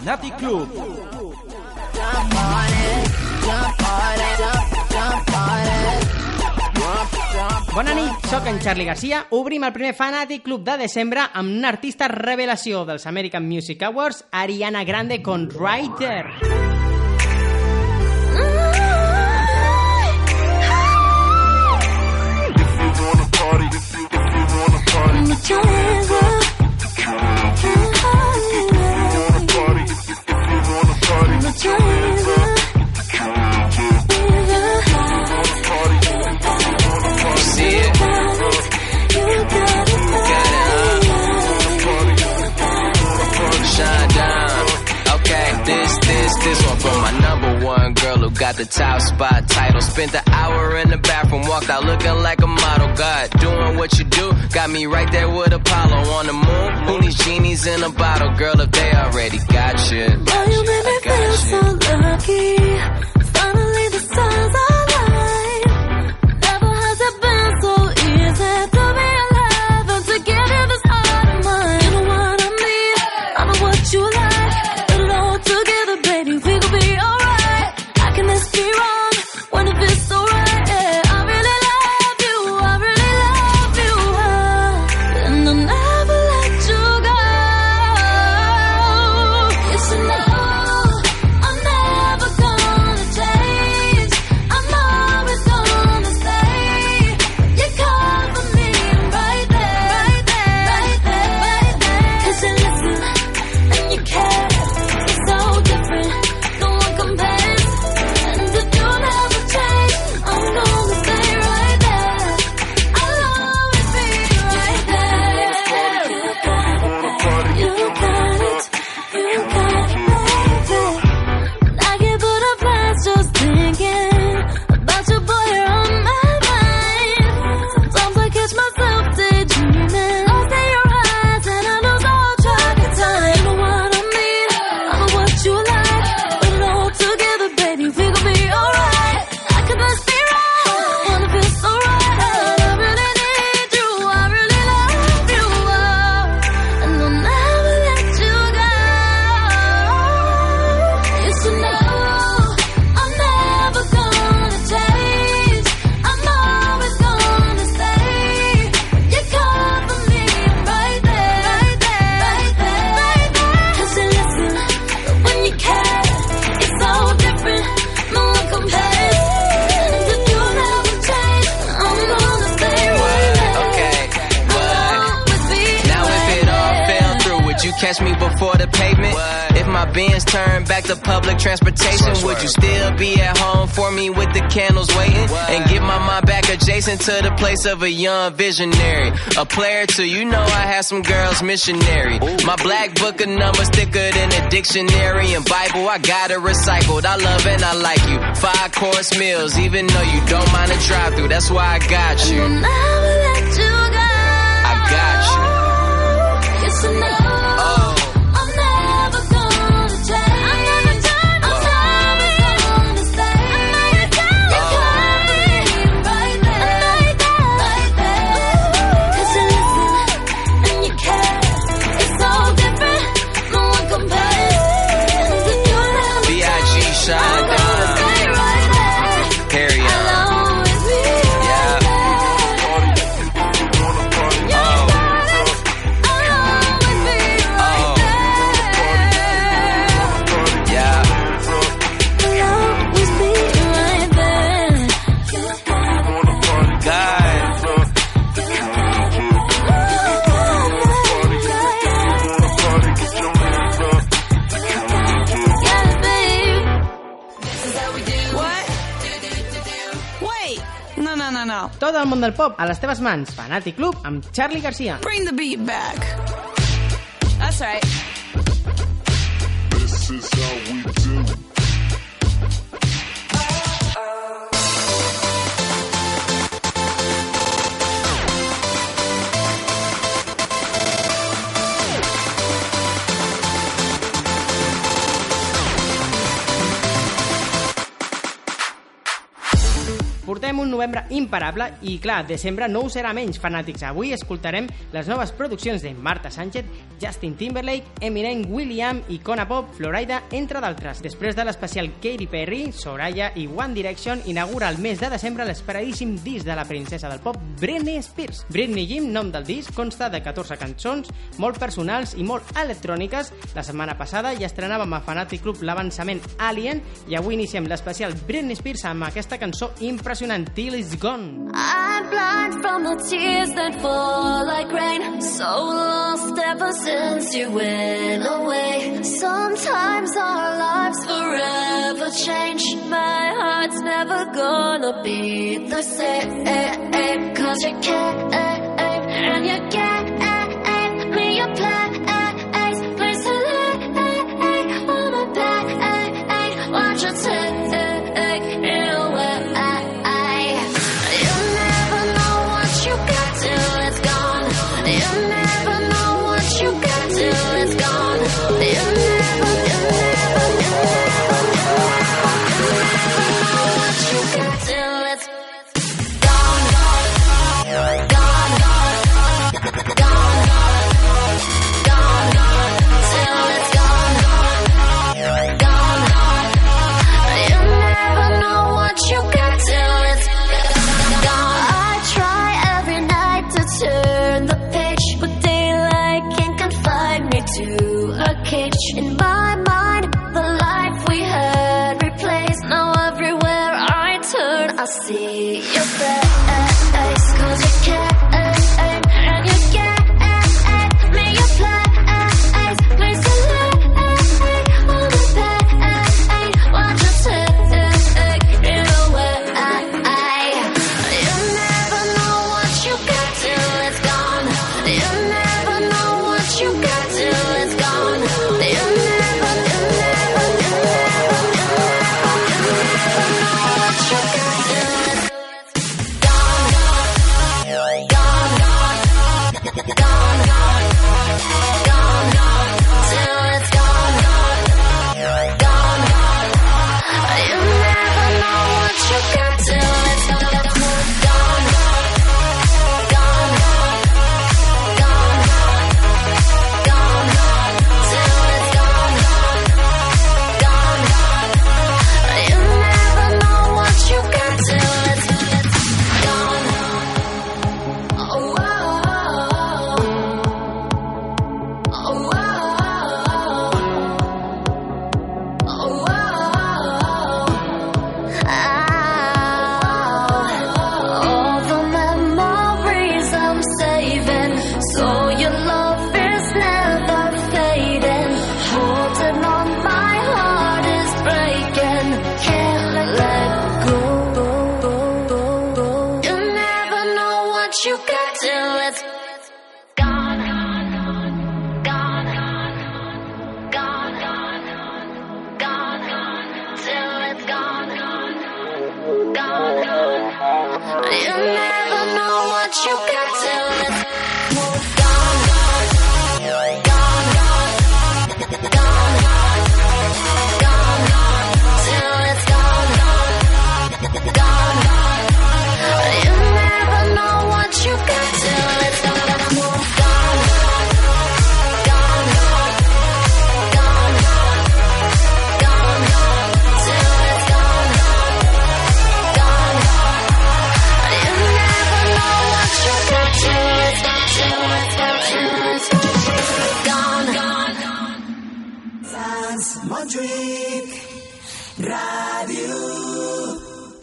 Fanatic Club. Bona nit, sóc en Charlie Garcia. Obrim el primer Fanatic Club de desembre amb una artista revelació dels American Music Awards, Ariana Grande con Writer. Ryder. Party, if you. This, this one from my number one girl who got the top spot title. Spent the hour in the bathroom, walked out looking like a model. God, doing what you do, got me right there with Apollo on the moon. Who needs genies in a bottle, girl, if they already got you? Now you made me feel so lucky. Finally, the stars align. Never has it been so easy. of a young visionary. A player too, you know I have some girls missionary. My black book of numbers thicker than a dictionary and Bible. I got it recycled. I love and I like you. Five course meals, even though you don't mind a drive through. That's why I got you. I got you. It's enough. del món del pop a les teves mans. Fanatic Club amb Charlie Garcia. Bring the beat back. That's right. This is how we novembre imparable i, clar, desembre no ho serà menys, fanàtics. Avui escoltarem les noves produccions de Marta Sánchez, Justin Timberlake, Eminem William, Icona Pop, Florida, entre d'altres. Després de l'especial Katy Perry, Soraya i One Direction inaugura el mes de desembre l'esperadíssim disc de la princesa del pop Britney Spears. Britney Jim, nom del disc, consta de 14 cançons, molt personals i molt electròniques. La setmana passada ja estrenàvem a Fanatic Club l'avançament Alien i avui iniciem l'especial Britney Spears amb aquesta cançó impressionant, Till is gone. I'm blind from the tears that fall like rain. So lost ever since you went away. Sometimes our lives forever change. My heart's never gonna be the same. Cause you can't, and you can't, me a plan.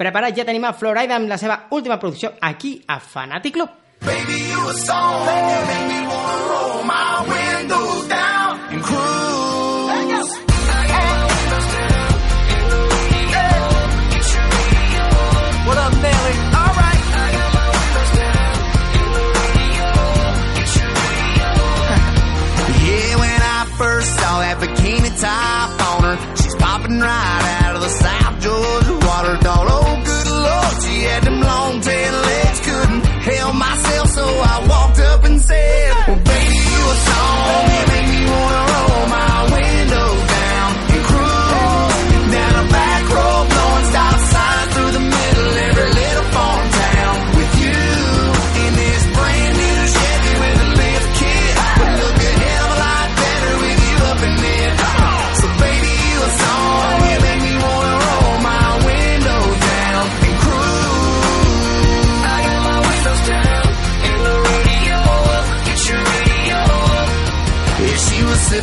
preparat, ja tenim a Florida amb la seva última producció aquí a Fanatic Club. Baby, you.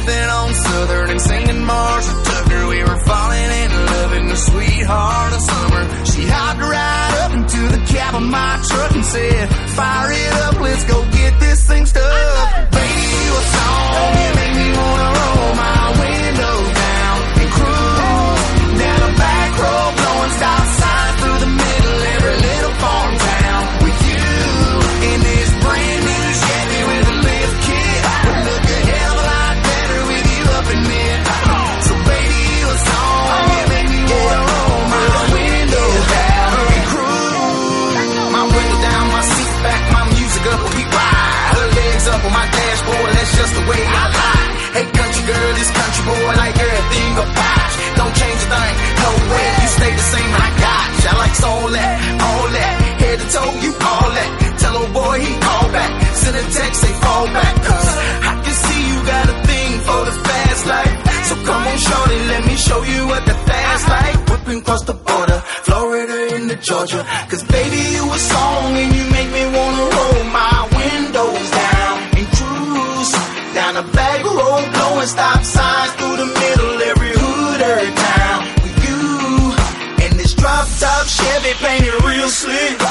Sipping on Southern and singing "Marshall Tucker. We were falling in love in the sweetheart of summer. She hopped right up into the cab of my truck and said, Fire it up, let's go get this thing stuck. Baby, you a song, boy like everything about you. Don't change a thing, no way, you stay the same, I got you. I like all that, all that, head to toe, you all that. Tell old boy he call back, send a text, say fall back. Cause I can see you got a thing for the fast life. So come on shorty, let me show you what the fast life. Whipping across the border, Florida into Georgia. Cause baby you a song and you make me wanna roll my blowing stop signs through the middle, every hood, every town. With you and this drop top Chevy painted real slick,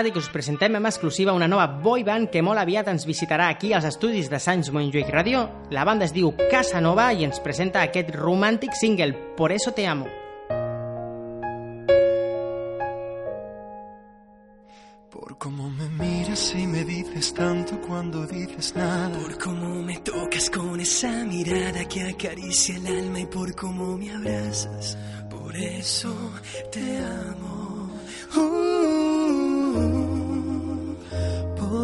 radio. I fanàtic, us presentem amb exclusiva una nova boy band que molt aviat ens visitarà aquí als estudis de Sants Montjuïc Radio. La banda es diu Casanova i ens presenta aquest romàntic single, Por eso te amo. Por cómo me miras y me dices tanto cuando dices nada. Por cómo me tocas con esa mirada que acaricia el alma y por cómo me abrazas. Por eso te amo. Uh,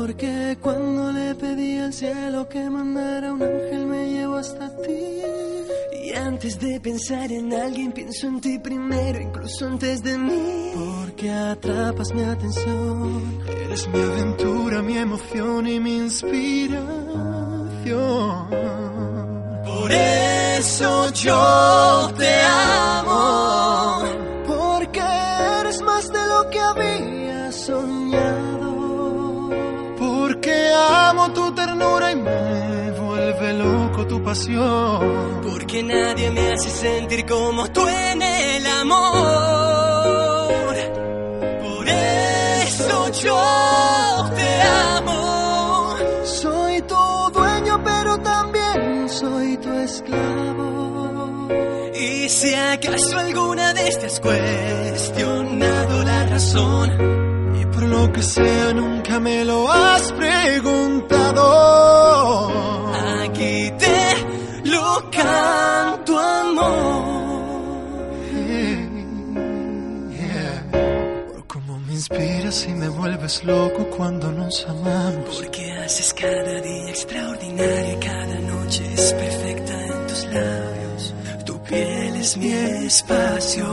porque cuando le pedí al cielo que mandara un ángel me llevó hasta ti. Y antes de pensar en alguien pienso en ti primero, incluso antes de mí. Porque atrapas mi atención. Eres mi aventura, mi emoción y mi inspiración. Por eso yo te amo. Tu ternura y me vuelve loco tu pasión. Porque nadie me hace sentir como tú en el amor. Por eso yo te amo. Soy tu dueño, pero también soy tu esclavo. Y si acaso alguna te has cuestionado la razón, por lo que sea, nunca me lo has preguntado. aquí te lo canto amor. Por cómo me inspiras y me vuelves loco cuando nos amamos. Porque haces cada día extraordinario y cada noche es perfecta en tus labios. Tu piel es mi espacio.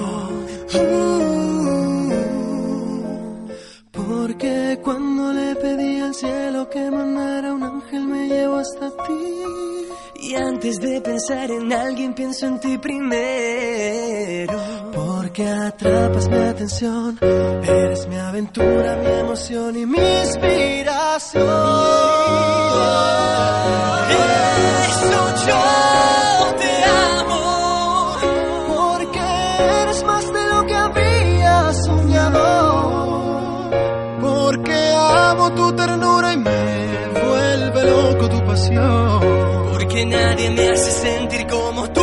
Porque cuando le pedí al cielo que mandara un ángel me llevó hasta ti. Y antes de pensar en alguien pienso en ti primero. Porque atrapas mi atención, eres mi aventura, mi emoción y mi inspiración. Eso yo Porque nadie me hace sentir como tú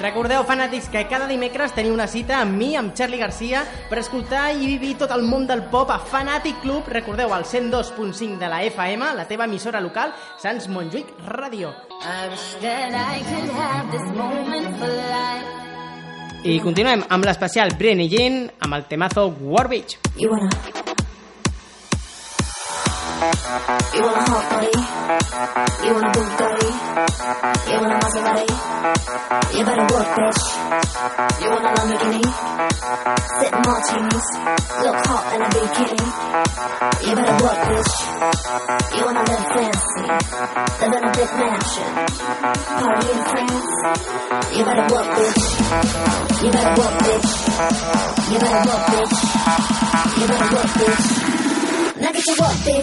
Recordeu, fanàtics, que cada dimecres teniu una cita amb mi, amb Charlie Garcia, per escoltar i vivir tot el món del pop a Fanatic Club. Recordeu, al 102.5 de la FM, la teva emissora local, Sants Montjuïc Radio. I continuem amb l'especial Brenny Jean amb el temazo War Beach. You wanna... You want a hot body? You want a Bugatti? You want a Maserati? You better work, bitch. You want a Lamborghini? sit in martinis, look hot in a bikini. You better work, bitch. You wanna live fancy, live in a big mansion, party in France. You better work, bitch. You better work, bitch. You better work, bitch. You better work, bitch what they.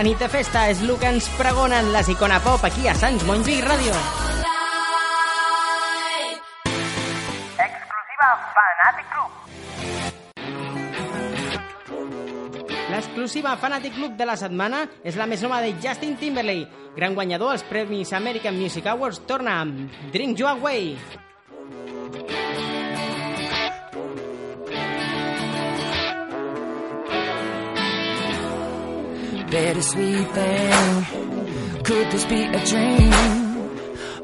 La nit de festa és el que ens pregonen les Icona Pop aquí a Sants Montjuïc Ràdio. L'exclusiva Fanatic Club de la setmana és la més nova de Justin Timberlake. Gran guanyador als Premis American Music Awards torna amb Drink You Away. Bittersweet thing. Could this be a dream?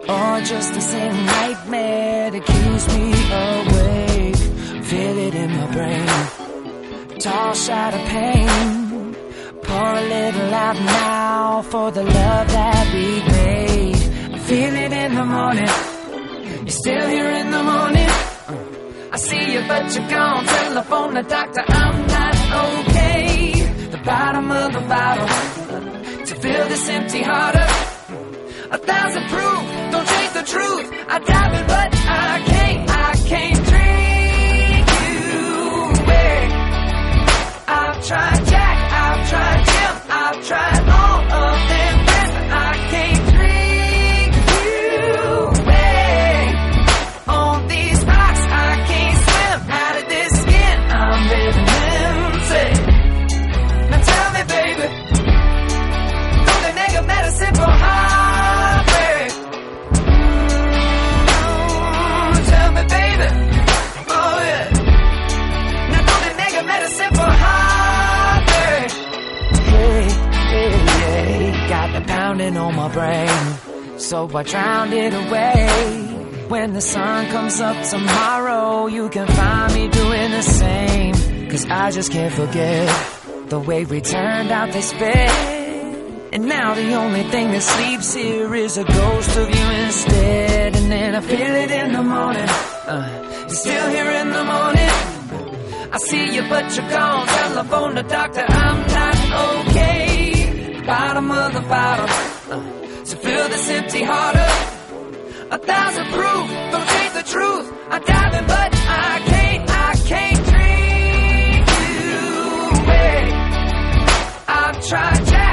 Or just the same nightmare that keeps me awake? Feel it in my brain. Tall shot of pain. Pour a little out now for the love that we made. Feel it in the morning. You're still here in the morning. I see you, but you're gone. Telephone the doctor, I'm not okay. The bottom of the bottle to fill this empty heart up. A thousand proof, don't change the truth. I dive it, but I can't, pounding on my brain, so I drowned it away. When the sun comes up tomorrow, you can find me doing the same. Cause I just can't forget the way we turned out this bed. And now the only thing that sleeps here is a ghost of you instead. And then I feel it in the morning. Uh, still here in the morning. I see you, but you're gone. Telephone the doctor, I'm not okay. Bottom of the bottle. To fill this empty heart up. A thousand proof, don't change the truth. I'm in, but I can't, I can't drink you away. I've tried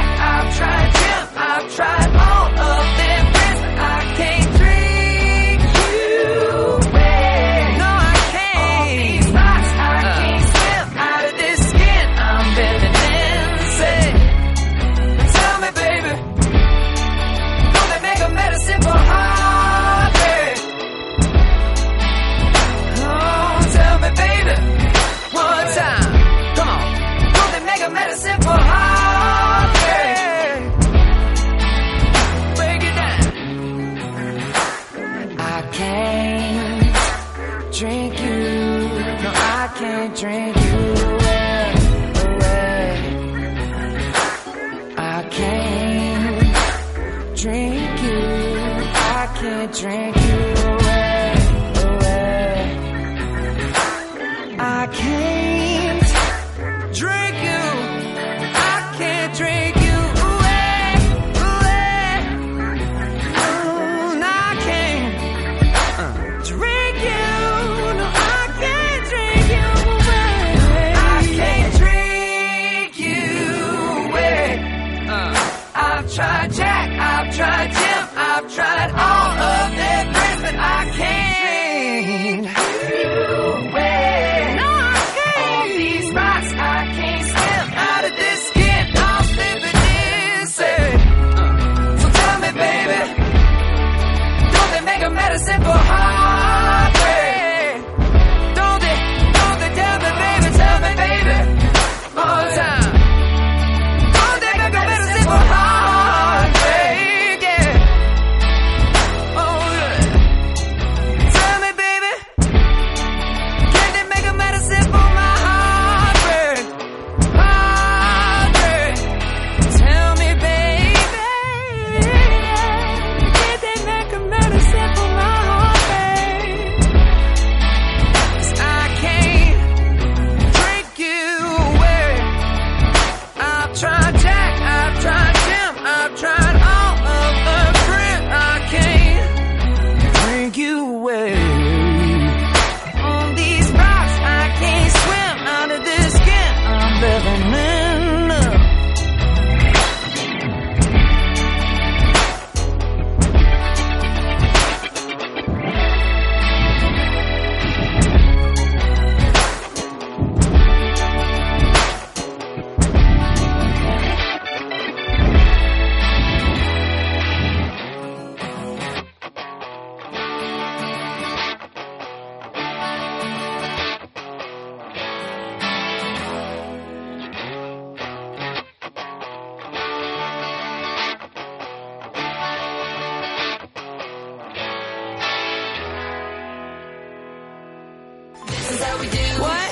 What?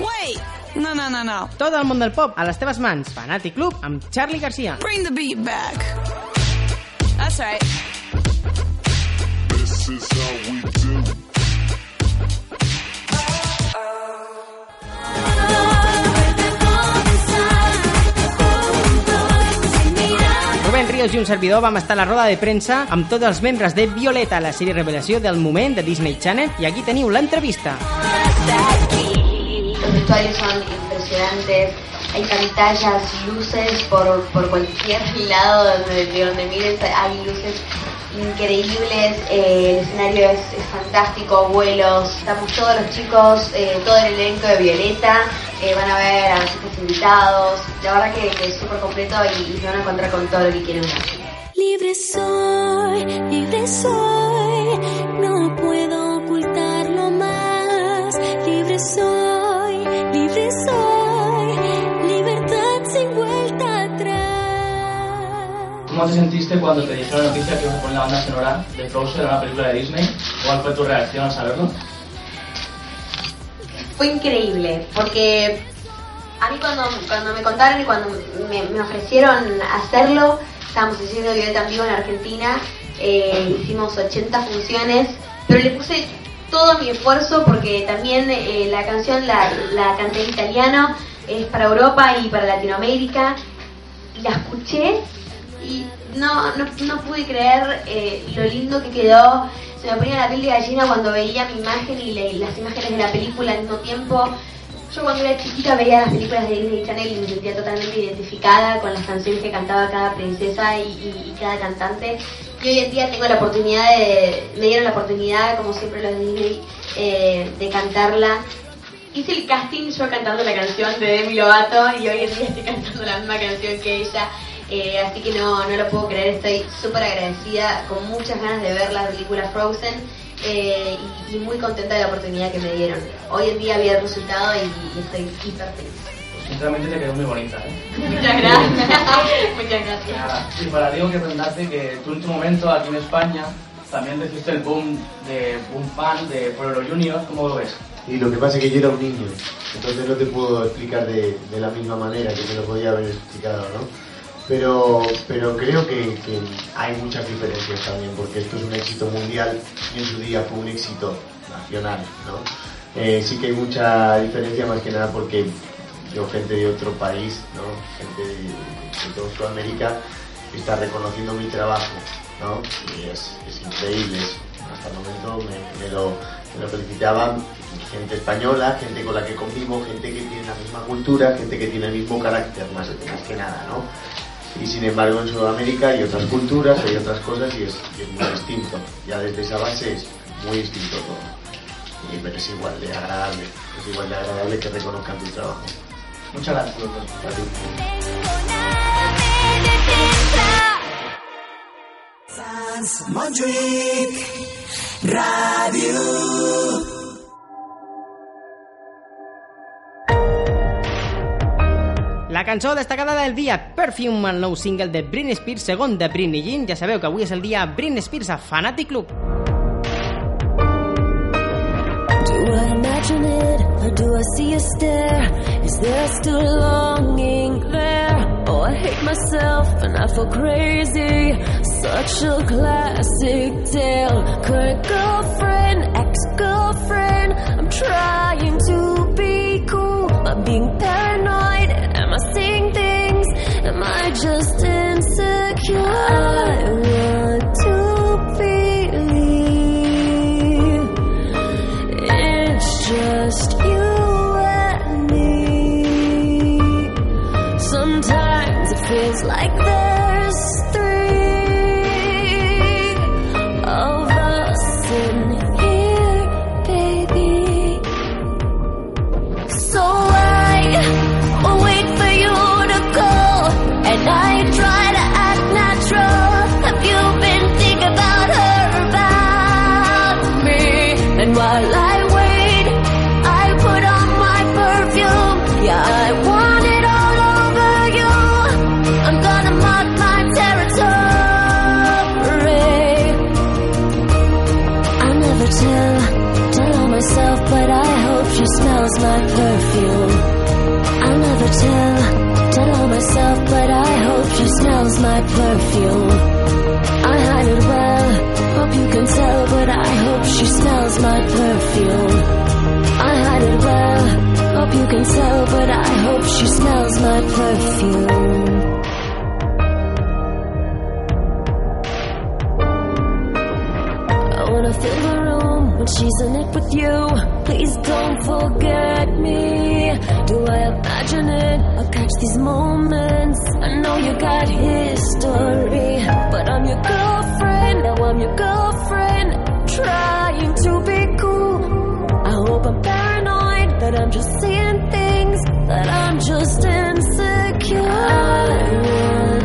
Wait. No, no, no, no. Tot el món del pop a les teves mans. Fanàtic Club amb Charlie Garcia. Bring the beat back. That's right. This is how we do. Ríos i un servidor vam estar a la roda de premsa amb tots els membres de Violeta, la sèrie revelació del moment de Disney Channel, i aquí teniu l'entrevista. Los vestuarios son impresionantes, hay pantallas, luces por, por cualquier lado donde, de donde mires, hay luces increíbles, eh, el escenario es, es fantástico, vuelos, estamos todos los chicos, eh, todo el elenco de Violeta, eh, van a ver a los chicos invitados, la verdad que, que es súper completo y, y se van a encontrar con todo lo que quieren ver. Libre soy, libre soy, no puedo ocultarlo más. Libre soy, libre soy, libertad sin vuelta atrás. ¿Cómo te sentiste cuando te dijeron la noticia que ibas a poner la banda sonora de Frozen en una película de Disney? ¿Cuál fue tu reacción al saberlo? Fue increíble, porque a mí cuando, cuando me contaron y cuando me, ofrecieron hacerlo, estábamos haciendo Violeta en vivo en Argentina, eh, hicimos 80 funciones, pero le puse todo mi esfuerzo porque también eh, la canción la, la canté en italiano, es para Europa y para Latinoamérica, y la escuché y no, no, no pude creer eh, lo lindo que quedó. Me ponía la piel de gallina cuando veía mi imagen y las imágenes de la película al mismo tiempo. Yo cuando era chiquita veía las películas de Disney Channel y me sentía totalmente identificada con las canciones que cantaba cada princesa y, cada cantante. Y hoy en día tengo la oportunidad de, me dieron la oportunidad, como siempre los Disney, eh, de cantarla. Hice el casting yo cantando la canción de Demi Lovato y hoy en día estoy cantando la misma canción que ella. Eh, así que no, no lo puedo creer, estoy súper agradecida, con muchas ganas de ver la película Frozen eh, y, y muy contenta de la oportunidad que me dieron. Hoy en día vi el resultado y, y estoy hiper feliz. Sinceramente te quedó muy bonita, ¿eh? Muchas gracias. Muchas gracias. Nada. Y para Diego que preguntarte que tú en tu momento aquí en España también recibiste el boom de boom fan de Pueblo Junior, ¿cómo lo ves? Y lo que pasa es que yo era un niño, entonces no te puedo explicar de, de la misma manera que me lo podía haber explicado, ¿no? Pero, pero creo que, hay muchas diferencias también, porque esto es un éxito mundial y en su día fue un éxito nacional, ¿no? Eh, sí que hay mucha diferencia más que nada porque yo, gente de otro país, ¿no? Gente de, de Sudamérica, está reconociendo mi trabajo, ¿no? Y es, increíble. Hasta el momento me, me lo, me lo felicitaban gente española, gente con la que convivo, gente que tiene la misma cultura, gente que tiene el mismo carácter, más, más que nada, ¿no? Y sin embargo en Sudamérica hay otras culturas, hay otras cosas y es, y es muy distinto. Ya desde esa base es muy distinto todo. Y, pero es igual de agradable, es igual de agradable que reconozcan tu trabajo. Muchas gracias, doctor. Montreal Radio. La cançó destacada del dia, Perfume, el nou single de Britney Spears, segon de Britney Jean. Ja sabeu que avui és el dia Britney Spears a Fanatic Club. Do I imagine it or do I see a stare? Is there still longing there? Oh, I hate myself and I feel crazy. Such a classic tale. Current girlfriend, ex girlfriend. I'm trying to be cool, but being paranoid. I just insecure? Perfume. I hide it well, hope you can tell, but I hope she smells my perfume. I hide it well, hope you can tell, but I hope she smells my perfume. I wanna fill the room when she's in it with you. Please don't forget me. Do I imagine it? I'll catch these moments. I know you got history, but I'm your girlfriend. Now I'm your girlfriend, trying to be cool. I hope I'm paranoid that I'm just seeing things that I'm just insecure. I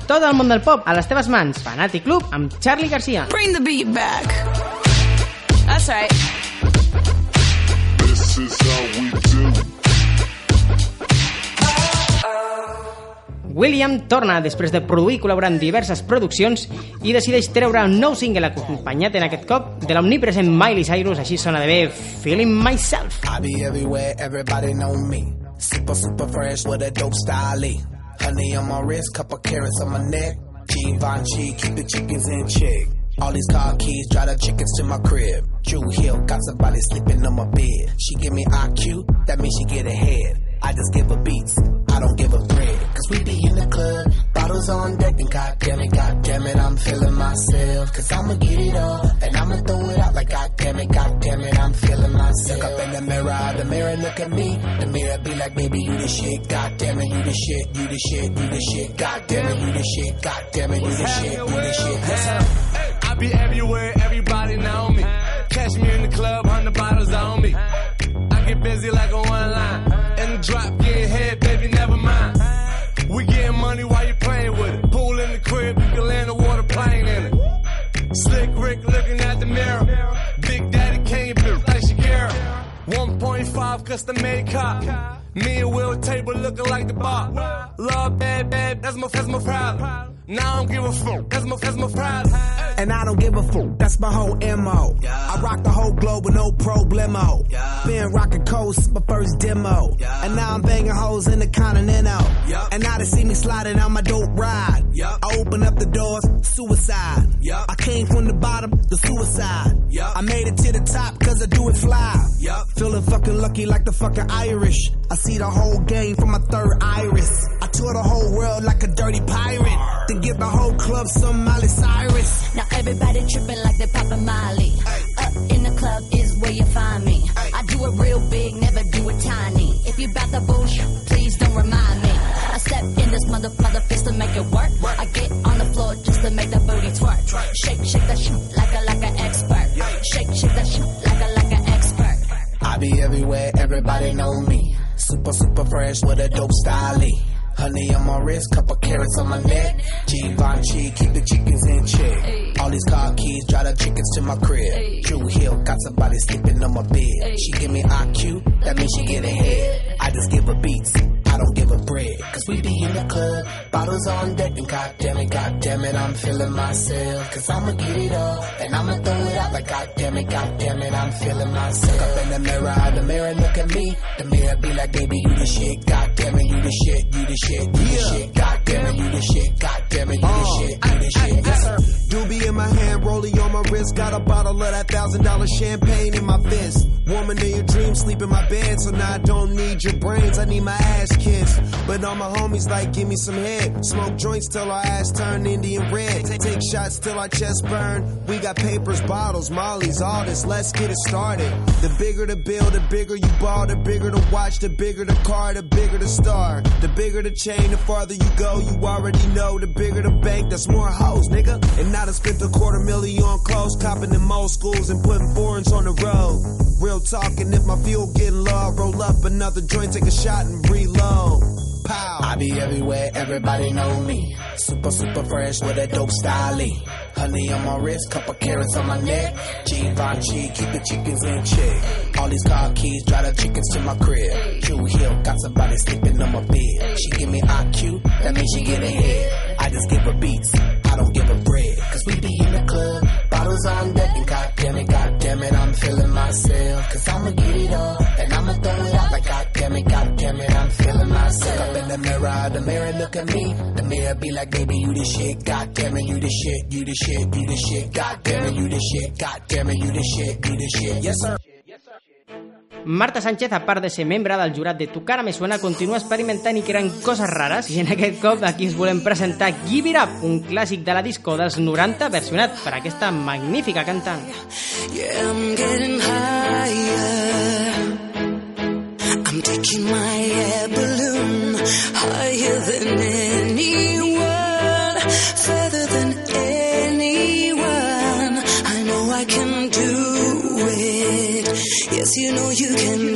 no. Tot el món del pop a les teves mans. Fanàtic Club amb Charlie Garcia. Bring the beat back. That's right. This is how we do. William torna després de produir i col·laborar en diverses produccions i decideix treure un nou single acompanyat en aquest cop de l'omnipresent Miley Cyrus, així sona de bé Feeling Myself. I be everywhere, everybody know me. Super, super fresh with a dope style. Honey on my wrist, couple carats on my neck. Givenchy, keep the chickens in check. All these car keys, drive the chickens to my crib. Drew Hill, got somebody sleeping on my bed. She give me IQ, that means she get ahead. I just give her beats, I don't give her bread. Cause we be in the club, bottles on deck, and goddamn it, goddamn it, I'm feeling myself. Cause I'ma get it all, and I'ma throw it out like goddamn it, goddamn it, I'm feeling myself. Look up in the mirror, the mirror look at me. The mirror be like, baby, you the shit, goddamn it, you the shit, you the shit, you the shit, goddamn it, you the shit, goddamn it, you the shit, you the shit. Listen. I be everywhere, everybody know me. Catch me in the club, hundred bottles on me. I get busy like a one line. In the drop, getting head, baby, never mind. 1.5 custom made cop. Me and Will table looking like the bar. Love bad, bad, that's my, that's my problem. Now I don't give a fuck, that's my, that's my problem. And I don't give a fuck, that's my whole MO. I rock the whole globe with no problemo. Been rocking coast, my first demo. And now I'm banging hoes in the continental. And now they see me sliding on my dope ride. I open up the doors, suicide. I came from the bottom, the suicide. I made it to the top cause I do it fly. Feeling fucking lucky like the fucking Irish. I see the whole game from my third iris. I tour the whole world like a dirty pirate. Then give the whole club some Miley Cyrus. Now everybody tripping like they poppin' Molly. Up in the club is where you find me. I do it real big, never do it tiny. If you bout the bullshit, please don't remind me. I step in this mother mother fist to make it work. I get on the floor just to make the booty twerk. Shake, shake that shit like a like an expert. Shake, shake that shit like a like an expert. I be everywhere, everybody know me. Super, super fresh with a dope style. Honey on my wrist, couple carats on my neck. Givenchy, keep the chickens in check. All these car keys, drive the chickens to my crib. Drew Hill, got somebody sleeping on my bed. She give me IQ, that means she get ahead. I just give her beats, I don't give her bread. Cause we be in the club, bottles on deck, and goddamn it, goddamn it, I'm feeling myself. Cause I'ma get it up, and I'ma throw it out like goddamn it, goddamn it, I'm feeling myself. Look Up in the mirror, the mirror look at me. The mirror be like, baby, you the shit, goddamn it, you the shit, you the shit, you the shit, goddamn it, you the shit, goddamn it, you the uh, shit, you the shit. Yes, sir. Doobie in my hand, rolling on my wrist. Got a bottle of that thousand dollar champagne in my fist. Woman in your dreams, sleep in my bed. So now I don't need your brains, I need my ass kissed. But all my homies like, give me some head. Smoke joints till our ass turn Indian red. Take shots till our chest burn. We got papers, bottles, mollies, all this. Let's get it started. The bigger the bill, the bigger you ball. The bigger the watch, the bigger the car, the bigger the star. The bigger the chain, the farther you go. You already know. The bigger the bank, that's more hoes, nigga. And I spent a quarter million on clothes, copping them old schools and putting foreigns on the road. Real talking, if my fuel getting low, roll up another joint, take a shot and reload. Pow. I be everywhere, everybody know me. Super, super fresh with a dope style. Honey on my wrist, couple carats on my neck. Givenchy, keep the chickens in check. All these car keys, drive the chickens to my crib. Drew Hill, got somebody sleeping on my bed. She give me IQ, that means she get ahead. I just give her beats, I don't give her bread. Cause we be bottles on deck, and goddamn it, goddamn it, I'm feeling myself. Cause I'ma get it up, and I'ma throw it out like goddamn it, goddamn it, I'm feeling myself. Up in the mirror, the mirror look at me. The mirror be like, baby, you the shit, goddamn it, you the shit, you the shit, you the shit, goddamn it, you the shit, goddamn it, you the shit, you the shit. Yes, sir. Marta Sánchez, a part de ser membre del jurat de Tu cara me suena, continua experimentant i creant coses rares i en aquest cop aquí us volem presentar Give It Up, un clàssic de la disco dels 90 versionat per aquesta magnífica cantant. Yeah, I'm getting higher. I'm taking my air balloon higher than anyone, you can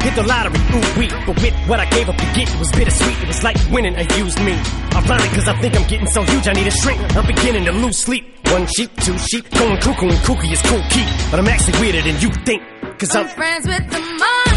Hit the lottery, ooh wee. But with what I gave up to get, it was bittersweet. It was like winning a used me. I Ironic, cause I think I'm getting so huge, I need a shrink. I'm beginning to lose sleep. One sheep, two sheep, going cuckoo and kooky is cool key. But I'm actually weirder than you think. Cause I'm I'm friends with the monster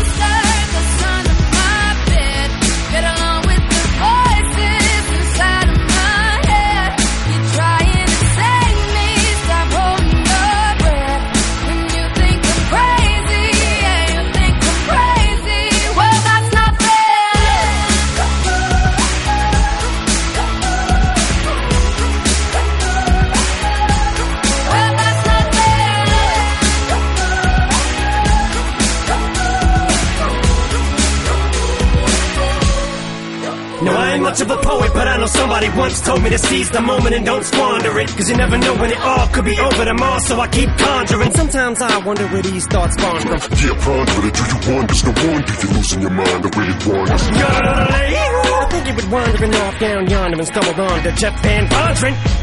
once told me to seize the moment and don't squander it. Cause you never know when it all could be over tomorrow, so I keep conjuring. Sometimes I wonder where these thoughts spawn from. Yeah, ponder it. Do you wonder? No wonder you're losing your mind the way it wanders. I think you would wandering off down yonder and stumbled on to Jeff VanVonderen.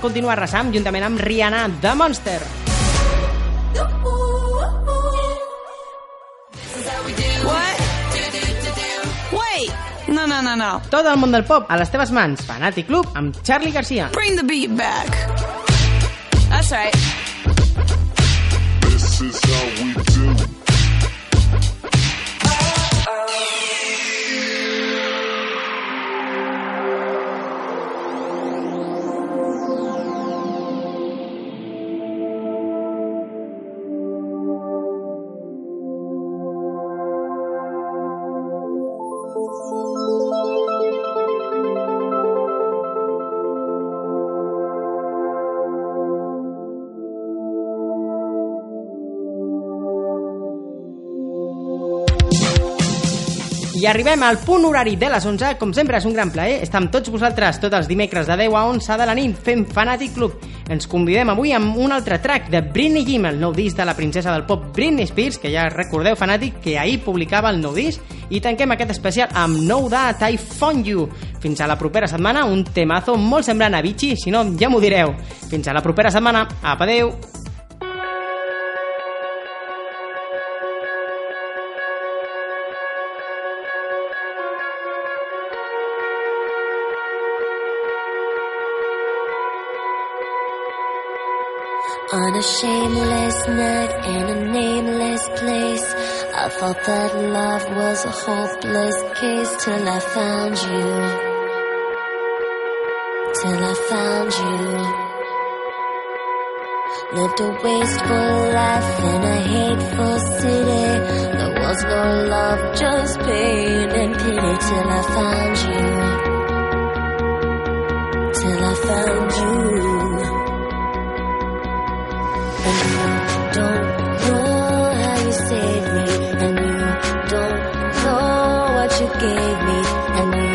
continua arrasant juntament amb Rihanna, The Monster. Wait! No, no, no, no. Tot el món del pop a les teves mans. Fanàtic Club amb Charlie Garcia. Bring the beat back. That's right. This is I arribem al punt horari de les 11. Com sempre, és un gran plaer estar amb tots vosaltres tots els dimecres de 10 a 11 de la nit fent Fanatic Club. Ens convidem avui amb un altre track de Britney Jim, el nou disc de la princesa del pop Britney Spears, que ja recordeu, Fanatic, que ahir publicava el nou disc. I tanquem aquest especial amb No That I Found You. Fins a la propera setmana, un temazo molt semblant a Vichy, si no, ja m'ho direu. Fins a la propera setmana. Apa, adeu! Shameless night in a nameless place, I thought that love was a hopeless case till I found you. Till I found you. Lived a wasteful life in a hateful city. There was no love, just pain and pity till I found you. Till I found you. Gave me, and you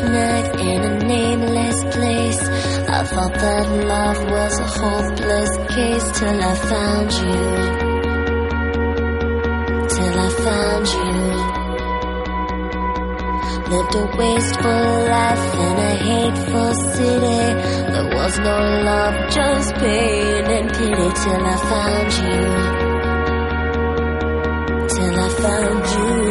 night in a nameless place, I thought that love was a hopeless case till I found you. Till I found you. Lived a wasteful life in a hateful city. There was no love, just pain and pity till I found you. Till I found you.